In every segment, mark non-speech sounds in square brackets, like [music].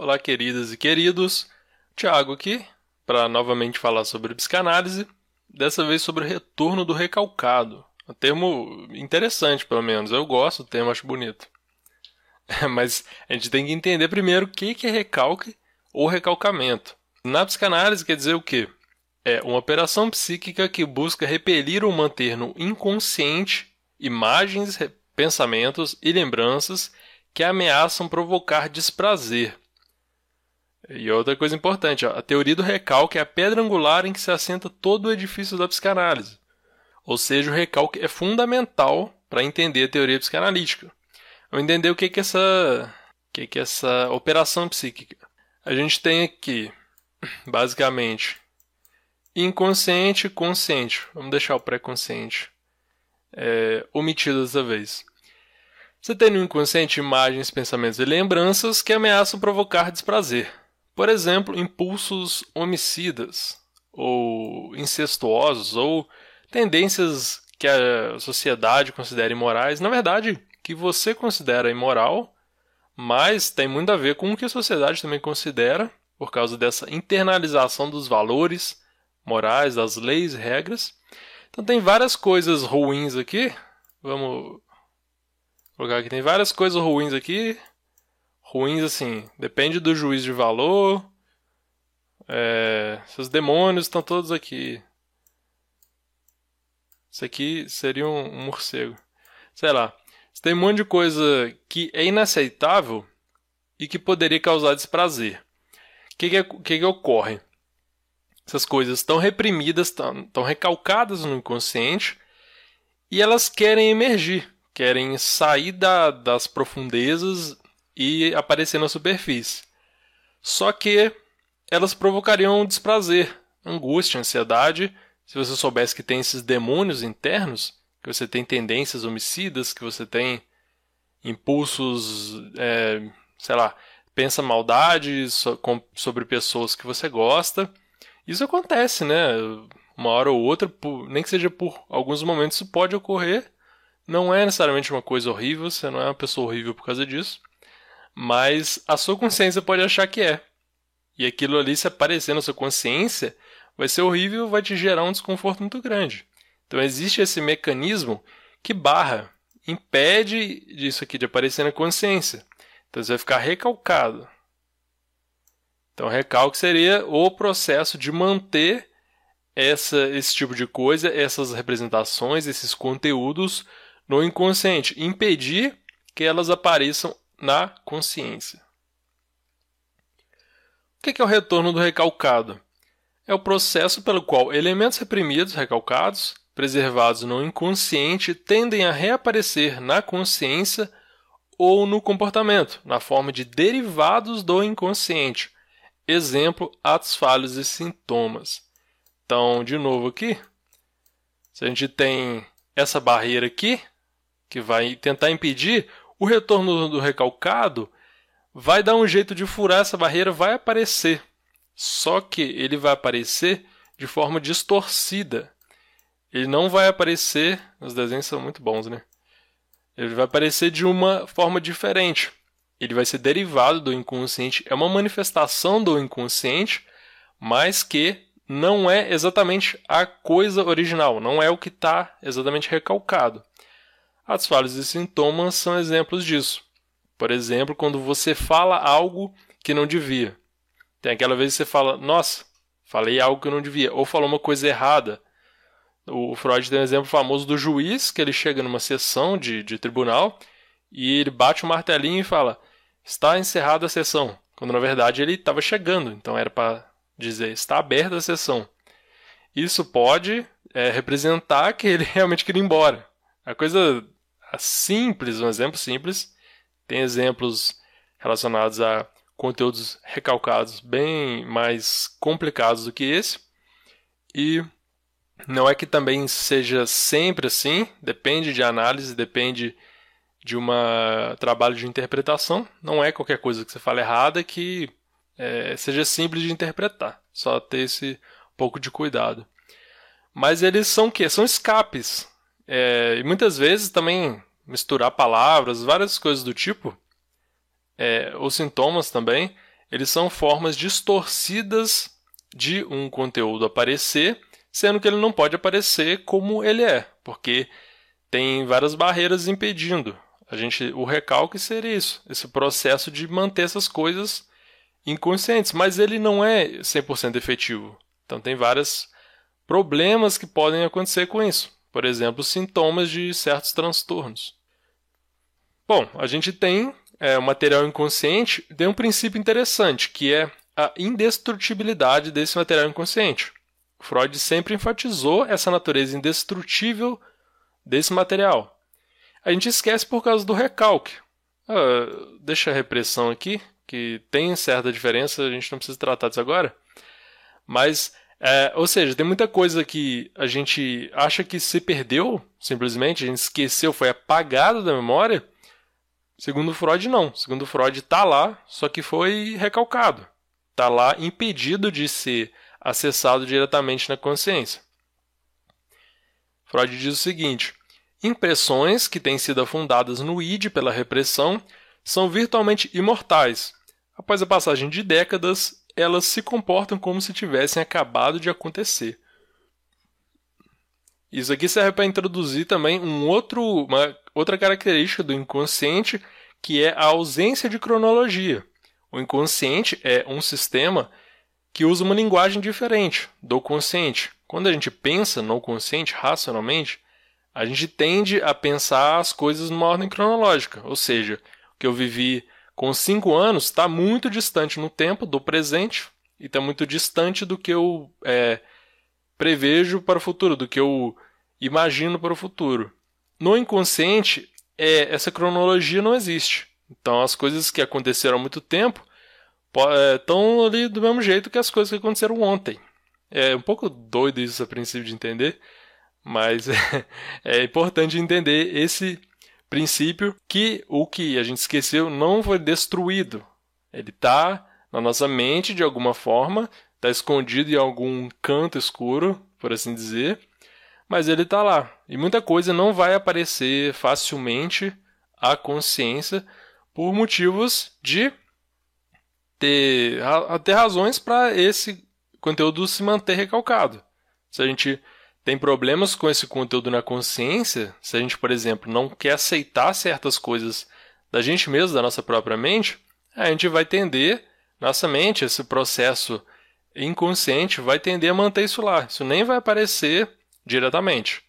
Olá, queridas e queridos. Tiago aqui, para novamente falar sobre psicanálise, dessa vez sobre o retorno do recalcado. Um termo interessante, pelo menos. Eu gosto do termo, acho bonito. [laughs] Mas a gente tem que entender primeiro o que é recalque ou recalcamento. Na psicanálise quer dizer o quê? É uma operação psíquica que busca repelir ou manter no inconsciente imagens, pensamentos e lembranças que ameaçam provocar desprazer e outra coisa importante, ó, a teoria do recalque é a pedra angular em que se assenta todo o edifício da psicanálise. Ou seja, o recalque é fundamental para entender a teoria psicanalítica. Vamos entender o que é essa, o que é essa operação psíquica. A gente tem aqui, [clears throat] basicamente, inconsciente e consciente. Vamos deixar o pré-consciente é, omitido dessa vez. Você tem no inconsciente imagens, pensamentos e lembranças que ameaçam provocar desprazer. Por exemplo, impulsos homicidas, ou incestuosos, ou tendências que a sociedade considera imorais, na verdade, que você considera imoral, mas tem muito a ver com o que a sociedade também considera, por causa dessa internalização dos valores morais, das leis e regras. Então tem várias coisas ruins aqui. Vamos colocar aqui. Tem várias coisas ruins aqui ruins assim, depende do juiz de valor. É, seus demônios estão todos aqui. Isso aqui seria um, um morcego. Sei lá. Tem um monte de coisa que é inaceitável e que poderia causar desprazer. O que, que, que, que ocorre? Essas coisas estão reprimidas, estão recalcadas no inconsciente e elas querem emergir, querem sair da, das profundezas e aparecer na superfície. Só que elas provocariam desprazer, angústia, ansiedade, se você soubesse que tem esses demônios internos, que você tem tendências homicidas, que você tem impulsos, é, sei lá, pensa maldade sobre pessoas que você gosta. Isso acontece, né? Uma hora ou outra, nem que seja por alguns momentos, isso pode ocorrer. Não é necessariamente uma coisa horrível, você não é uma pessoa horrível por causa disso mas a sua consciência pode achar que é. E aquilo ali, se aparecer na sua consciência, vai ser horrível, vai te gerar um desconforto muito grande. Então existe esse mecanismo que barra, impede disso aqui de aparecer na consciência. Então você vai ficar recalcado. Então recalque seria o processo de manter essa, esse tipo de coisa, essas representações, esses conteúdos no inconsciente, impedir que elas apareçam na consciência. O que é o retorno do recalcado? É o processo pelo qual elementos reprimidos, recalcados, preservados no inconsciente, tendem a reaparecer na consciência ou no comportamento, na forma de derivados do inconsciente. Exemplo, atos falhos e sintomas. Então, de novo aqui, se a gente tem essa barreira aqui, que vai tentar impedir o retorno do recalcado vai dar um jeito de furar essa barreira, vai aparecer. Só que ele vai aparecer de forma distorcida. Ele não vai aparecer. Os desenhos são muito bons, né? Ele vai aparecer de uma forma diferente. Ele vai ser derivado do inconsciente. É uma manifestação do inconsciente, mas que não é exatamente a coisa original. Não é o que está exatamente recalcado. As falhas e sintomas são exemplos disso. Por exemplo, quando você fala algo que não devia. Tem aquela vez que você fala, nossa, falei algo que eu não devia, ou falou uma coisa errada. O Freud tem um exemplo famoso do juiz, que ele chega numa sessão de, de tribunal e ele bate o um martelinho e fala, está encerrada a sessão. Quando na verdade ele estava chegando, então era para dizer, está aberta a sessão. Isso pode é, representar que ele [laughs] realmente queria ir embora. A coisa simples, um exemplo simples. Tem exemplos relacionados a conteúdos recalcados bem mais complicados do que esse. E não é que também seja sempre assim, depende de análise, depende de um trabalho de interpretação. Não é qualquer coisa que você fala errada que é, seja simples de interpretar. Só ter esse pouco de cuidado. Mas eles são o quê? São escapes. É, e muitas vezes também misturar palavras, várias coisas do tipo, é, os sintomas também, eles são formas distorcidas de um conteúdo aparecer, sendo que ele não pode aparecer como ele é, porque tem várias barreiras impedindo. A gente, o recalque seria isso, esse processo de manter essas coisas inconscientes, mas ele não é 100% efetivo. Então tem vários problemas que podem acontecer com isso. Por exemplo, sintomas de certos transtornos. Bom, a gente tem é, o material inconsciente, tem um princípio interessante, que é a indestrutibilidade desse material inconsciente. Freud sempre enfatizou essa natureza indestrutível desse material. A gente esquece por causa do recalque. Ah, deixa a repressão aqui, que tem certa diferença, a gente não precisa tratar disso agora. Mas, é, ou seja, tem muita coisa que a gente acha que se perdeu, simplesmente, a gente esqueceu, foi apagado da memória. Segundo Freud, não. Segundo Freud, está lá, só que foi recalcado. Está lá impedido de ser acessado diretamente na consciência. Freud diz o seguinte: Impressões que têm sido afundadas no id pela repressão são virtualmente imortais. Após a passagem de décadas, elas se comportam como se tivessem acabado de acontecer. Isso aqui serve para introduzir também um outro, uma outra característica do inconsciente, que é a ausência de cronologia. O inconsciente é um sistema que usa uma linguagem diferente do consciente. Quando a gente pensa no consciente racionalmente, a gente tende a pensar as coisas numa ordem cronológica, ou seja, o que eu vivi com 5 anos está muito distante no tempo do presente e está muito distante do que eu é, prevejo para o futuro, do que eu imagino para o futuro. No inconsciente, é, essa cronologia não existe. Então, as coisas que aconteceram há muito tempo estão é, ali do mesmo jeito que as coisas que aconteceram ontem. É um pouco doido isso a princípio de entender, mas [laughs] é, é importante entender esse princípio que o que a gente esqueceu não foi destruído. Ele está na nossa mente de alguma forma, está escondido em algum canto escuro, por assim dizer, mas ele está lá. E muita coisa não vai aparecer facilmente à consciência por motivos de ter, ter razões para esse conteúdo se manter recalcado. Se a gente tem problemas com esse conteúdo na consciência, se a gente, por exemplo, não quer aceitar certas coisas da gente mesmo, da nossa própria mente, a gente vai tender, nossa mente, esse processo inconsciente, vai tender a manter isso lá. Isso nem vai aparecer diretamente.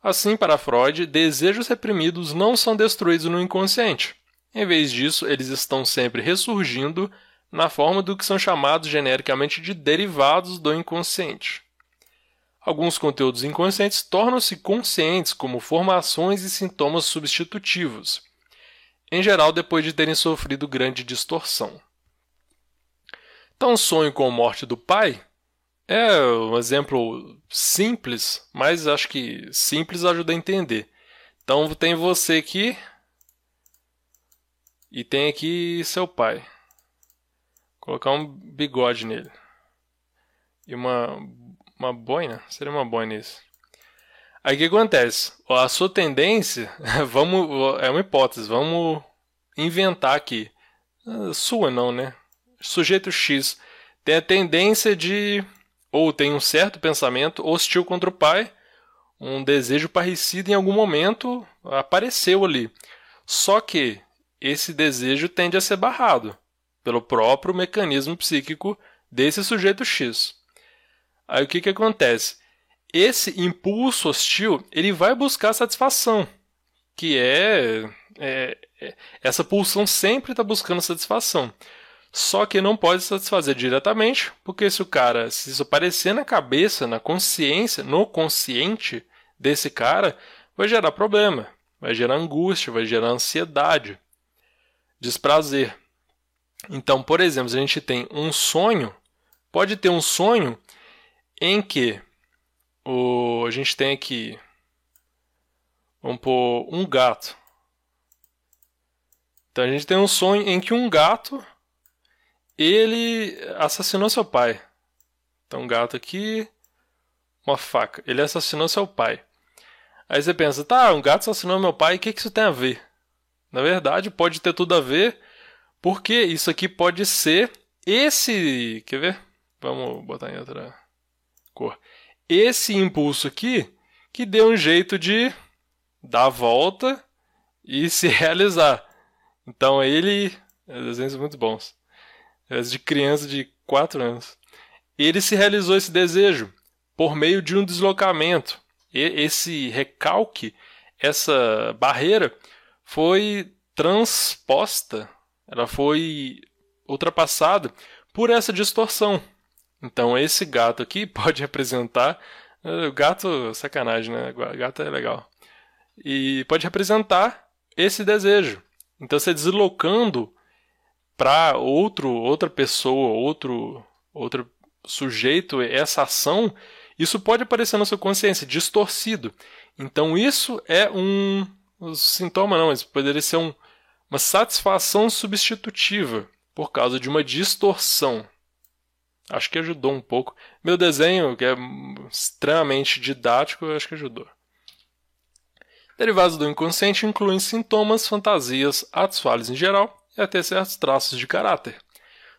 Assim, para Freud, desejos reprimidos não são destruídos no inconsciente. Em vez disso, eles estão sempre ressurgindo na forma do que são chamados genericamente de derivados do inconsciente. Alguns conteúdos inconscientes tornam-se conscientes como formações e sintomas substitutivos, em geral depois de terem sofrido grande distorção. Então, o sonho com a morte do pai é um exemplo simples, mas acho que simples ajuda a entender. Então, tem você aqui e tem aqui seu pai. Colocar um bigode nele. E uma, uma boina? Seria uma boina isso. Aí o que acontece? A sua tendência, [laughs] vamos, é uma hipótese, vamos inventar aqui. Sua não, né? Sujeito X tem a tendência de, ou tem um certo pensamento hostil contra o pai, um desejo parecido em algum momento apareceu ali. Só que esse desejo tende a ser barrado pelo próprio mecanismo psíquico desse sujeito X. Aí o que, que acontece? Esse impulso hostil ele vai buscar satisfação, que é, é, é essa pulsão sempre está buscando satisfação. Só que não pode satisfazer diretamente, porque se o cara, se isso aparecer na cabeça, na consciência, no consciente desse cara, vai gerar problema, vai gerar angústia, vai gerar ansiedade, desprazer. Então, por exemplo, a gente tem um sonho, pode ter um sonho em que o, a gente tem aqui, vamos pôr um gato. Então a gente tem um sonho em que um gato ele assassinou seu pai. Então um gato aqui, uma faca. Ele assassinou seu pai. Aí você pensa, tá, um gato assassinou meu pai, o que, que isso tem a ver? Na verdade, pode ter tudo a ver, porque isso aqui pode ser esse. Quer ver? Vamos botar em outra cor. Esse impulso aqui que deu um jeito de dar a volta e [laughs] se realizar. Então ele. Desenhos muito bons. De criança de 4 anos. Ele se realizou esse desejo por meio de um deslocamento. E esse recalque, essa barreira, foi transposta, ela foi ultrapassada por essa distorção. Então esse gato aqui [laughs] pode representar. O gato, sacanagem, né? Gato é legal. E pode representar esse desejo. Então você deslocando para outro outra pessoa, outro outro sujeito essa ação, isso pode aparecer na sua consciência distorcido. Então isso é um, sintoma não, isso poderia ser um, uma satisfação substitutiva por causa de uma distorção. Acho que ajudou um pouco. Meu desenho, que é extremamente didático, acho que ajudou. Derivados do inconsciente incluem sintomas, fantasias, atos falhos em geral e até certos traços de caráter.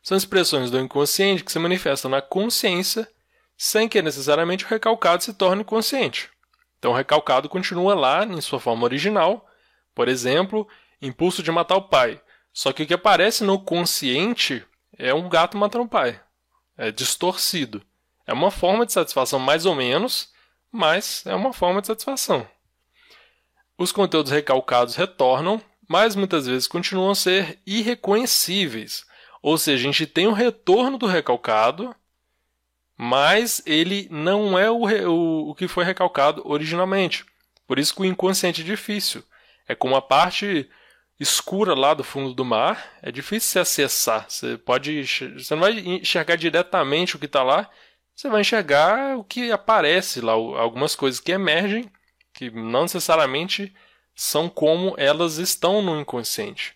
São expressões do inconsciente que se manifestam na consciência sem que necessariamente o recalcado se torne consciente. Então o recalcado continua lá em sua forma original, por exemplo, impulso de matar o pai. Só que o que aparece no consciente é um gato matando o pai. É distorcido. É uma forma de satisfação mais ou menos, mas é uma forma de satisfação. Os conteúdos recalcados retornam, mas muitas vezes continuam a ser irreconhecíveis, ou seja, a gente tem o retorno do recalcado, mas ele não é o, o, o que foi recalcado originalmente. Por isso que o inconsciente é difícil. É como a parte escura lá do fundo do mar, é difícil se acessar. Você pode, você não vai enxergar diretamente o que está lá, você vai enxergar o que aparece lá, algumas coisas que emergem, que não necessariamente são como elas estão no inconsciente.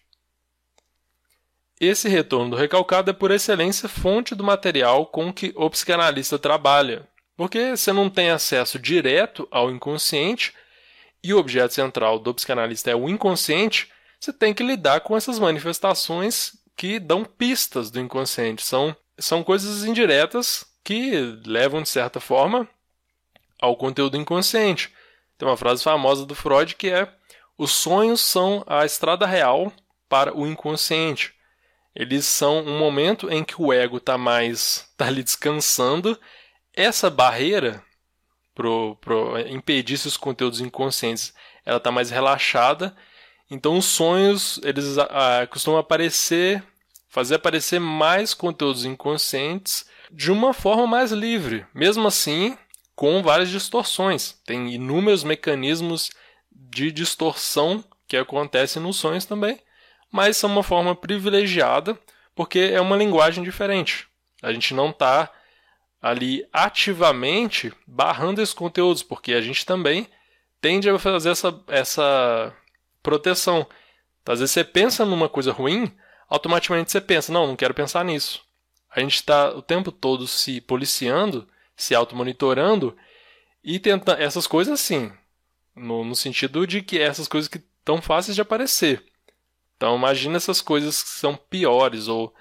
Esse retorno do recalcado é, por excelência, fonte do material com que o psicanalista trabalha, porque você não tem acesso direto ao inconsciente e o objeto central do psicanalista é o inconsciente, você tem que lidar com essas manifestações que dão pistas do inconsciente. São, são coisas indiretas que levam, de certa forma, ao conteúdo inconsciente. Tem uma frase famosa do Freud que é: os sonhos são a estrada real para o inconsciente. Eles são um momento em que o ego está mais [laughs] tá ali descansando. Essa barreira para impedir esses conteúdos inconscientes, ela está mais relaxada. Então os sonhos eles ah, costumam aparecer, fazer aparecer mais conteúdos inconscientes de uma forma mais livre. Mesmo assim, com várias distorções. Tem inúmeros mecanismos de distorção que acontecem nos sonhos também mas são uma forma privilegiada porque é uma linguagem diferente. A gente não está ali ativamente barrando esses conteúdos, porque a gente também tende a fazer essa, essa proteção. Então, às vezes você pensa numa coisa ruim, automaticamente você pensa, não, não quero pensar nisso. A gente está o tempo todo se policiando, se automonitorando e tentando essas coisas sim, no, no sentido de que essas coisas que estão fáceis de aparecer. Então imagina essas coisas que são piores ou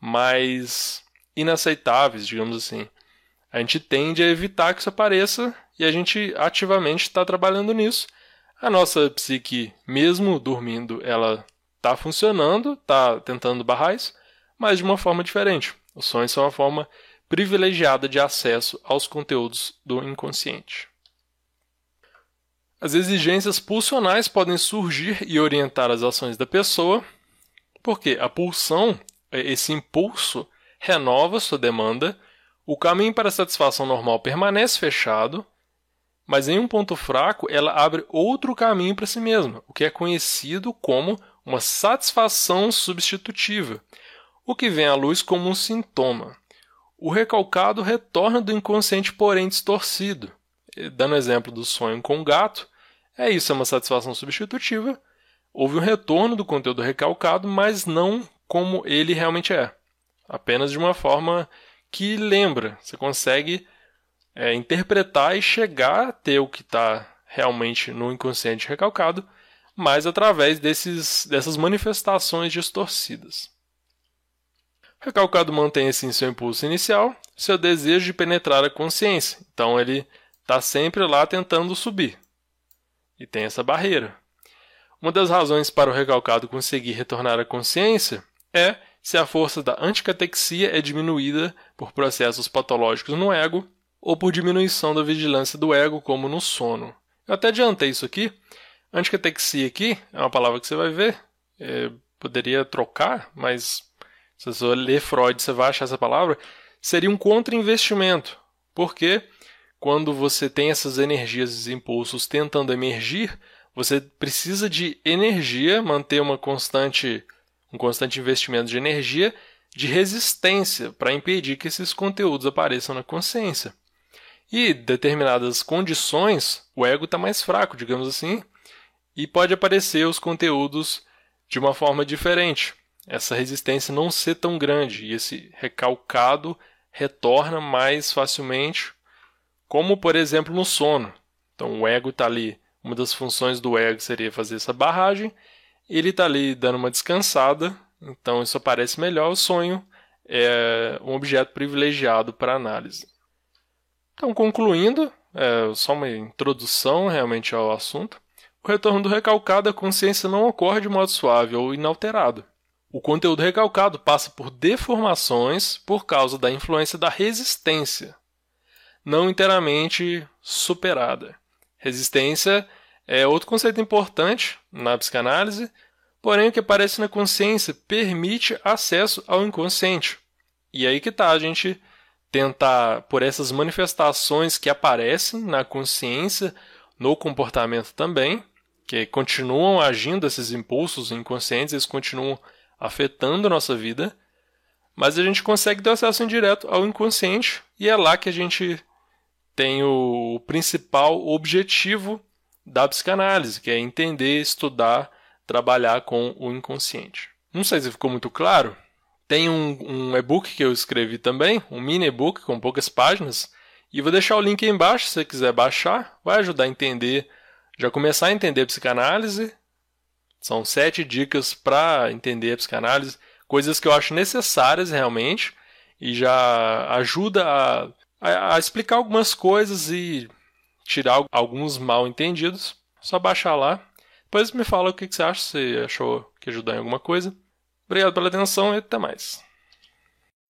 mais inaceitáveis, digamos assim. A gente tende a evitar que isso apareça e a gente ativamente está trabalhando nisso. A nossa psique, mesmo dormindo, ela está funcionando, está tentando barrar isso, mas de uma forma diferente. Os sonhos são uma forma privilegiada de acesso aos conteúdos do inconsciente. As exigências pulsionais podem surgir e orientar as ações da pessoa, porque a pulsão, esse impulso, renova sua demanda, o caminho para a satisfação normal permanece fechado, mas em um ponto fraco ela abre outro caminho para si mesma, o que é conhecido como uma satisfação substitutiva, o que vem à luz como um sintoma. O recalcado retorna do inconsciente, porém distorcido. Dando exemplo do sonho com o gato, é isso, é uma satisfação substitutiva. Houve um retorno do conteúdo recalcado, mas não como ele realmente é. Apenas de uma forma que lembra. Você consegue é, interpretar e chegar a ter o que está realmente no inconsciente recalcado, mas através desses, dessas manifestações distorcidas. O recalcado mantém assim seu impulso inicial, seu desejo de penetrar a consciência. Então ele está sempre lá tentando subir. E tem essa barreira. Uma das razões para o recalcado conseguir retornar à consciência é se a força da anticatexia é diminuída por processos patológicos no ego ou por diminuição da vigilância do ego, como no sono. Eu até adiantei isso aqui. Anticatexia aqui é uma palavra que você vai ver. É, poderia trocar, mas se você ler Freud, você vai achar essa palavra. Seria um contra-investimento. Porque quando você tem essas energias e impulsos tentando emergir, você precisa de energia, manter uma constante, um constante investimento de energia, de resistência para impedir que esses conteúdos apareçam na consciência. E determinadas condições, o ego está mais fraco, digamos assim, e pode aparecer os conteúdos de uma forma diferente. Essa resistência não ser tão grande e esse recalcado retorna mais facilmente, como por exemplo no sono. Então o ego está ali, uma das funções do ego seria fazer essa barragem, ele está ali dando uma descansada, então isso aparece melhor. O sonho é um objeto privilegiado para análise. Então, concluindo, é só uma introdução realmente ao assunto. O retorno do recalcado à consciência não ocorre de modo suave ou inalterado. O conteúdo recalcado passa por deformações por causa da influência da resistência, não inteiramente superada. Resistência é outro conceito importante na psicanálise, porém o que aparece na consciência permite acesso ao inconsciente. E aí que tá, a gente tentar, por essas manifestações que aparecem na consciência, no comportamento também, que continuam agindo esses impulsos inconscientes, eles continuam afetando a nossa vida, mas a gente consegue ter acesso indireto ao inconsciente e é lá que a gente tem o principal objetivo da psicanálise, que é entender, estudar, trabalhar com o inconsciente. Não sei se ficou muito claro, tem um, um e-book que eu escrevi também, um mini e-book com poucas páginas, e vou deixar o link aí embaixo se você quiser baixar. Vai ajudar a entender, já começar a entender a psicanálise. São sete dicas para entender a psicanálise, coisas que eu acho necessárias realmente, e já ajuda a, a, a explicar algumas coisas e tirar alguns mal entendidos. Só baixar lá. Depois me fala o que você acha, se achou que ajudou em alguma coisa. Obrigado pela atenção e até mais.